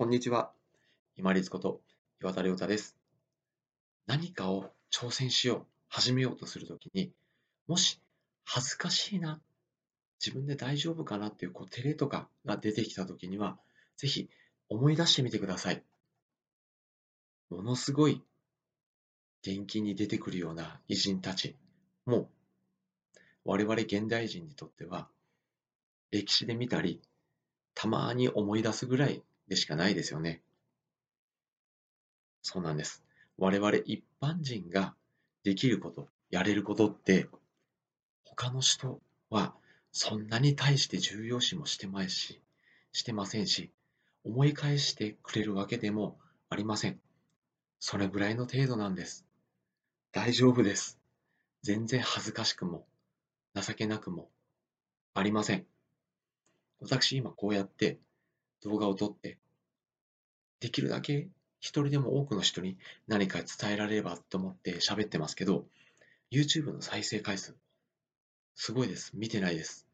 こんにちは。今立こと岩田亮太です。何かを挑戦しよう、始めようとするときに、もし恥ずかしいな、自分で大丈夫かなっていうこう照れとかが出てきたときには、ぜひ思い出してみてください。ものすごい元気に出てくるような偉人たちも、我々現代人にとっては、歴史で見たり、たまに思い出すぐらいでしかないですよね。そうなんです。我々一般人ができること、やれることって、他の人はそんなに対して重要視もしてまし、してませんし、思い返してくれるわけでもありません。それぐらいの程度なんです。大丈夫です。全然恥ずかしくも、情けなくもありません。私今こうやって動画を撮って、できるだけ一人でも多くの人に何か伝えられればと思って喋ってますけど、YouTube の再生回数、すごいです。見てないです。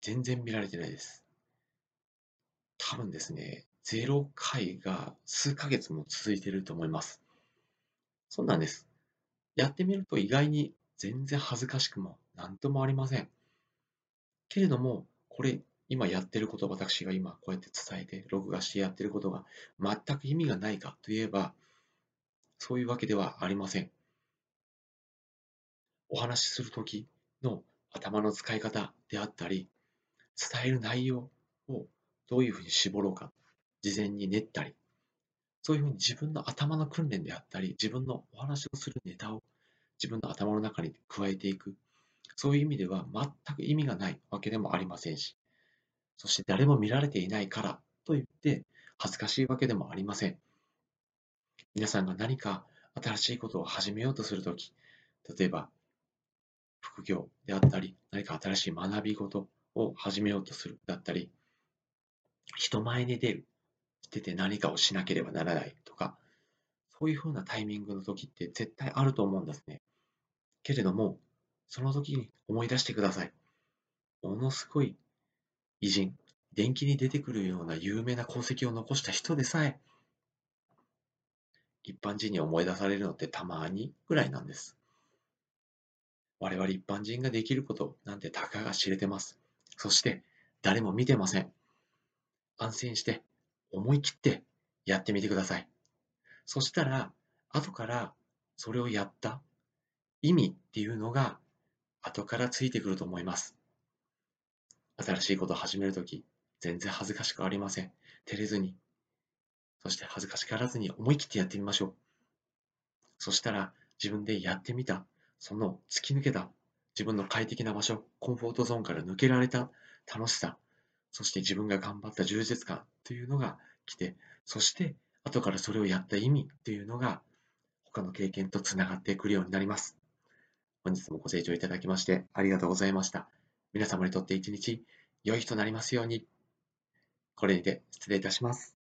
全然見られてないです。多分ですね、0回が数ヶ月も続いてると思います。そうなんです。やってみると意外に全然恥ずかしくも何ともありません。けれども、これ今やってること、私が今こうやって伝えて、録画してやってることが全く意味がないかといえば、そういうわけではありません。お話しするときの頭の使い方であったり、伝える内容をどういうふうに絞ろうか、事前に練ったり、そういうふうに自分の頭の訓練であったり、自分のお話をするネタを自分の頭の中に加えていく、そういう意味では全く意味がないわけでもありませんし、そして誰も見られていないからといって恥ずかしいわけでもありません。皆さんが何か新しいことを始めようとするとき、例えば副業であったり、何か新しい学び事を始めようとするだったり、人前に出る、出て何かをしなければならないとか、そういうふうなタイミングの時って絶対あると思うんですね。けれども、その時に思い出してください。ものすごい偉人、伝記に出てくるような有名な功績を残した人でさえ、一般人に思い出されるのってたまにぐらいなんです。我々一般人ができることなんてたかが知れてます。そして誰も見てません。安心して思い切ってやってみてください。そしたら後からそれをやった意味っていうのが後からついてくると思います。新しいことを始めるとき、全然恥ずかしくありません。照れずに、そして恥ずかしがらずに思い切ってやってみましょう。そしたら自分でやってみた、その突き抜けた。自分の快適な場所、コンフォートゾーンから抜けられた。楽しさ、そして自分が頑張った充実感。というのが来て、そして後からそれをやった意味。というのが他の経験とつながってくるようになります。本日もご清聴いただきましてありがとうございました。皆様にとって一日良い日となりますように。これにて失礼いたします。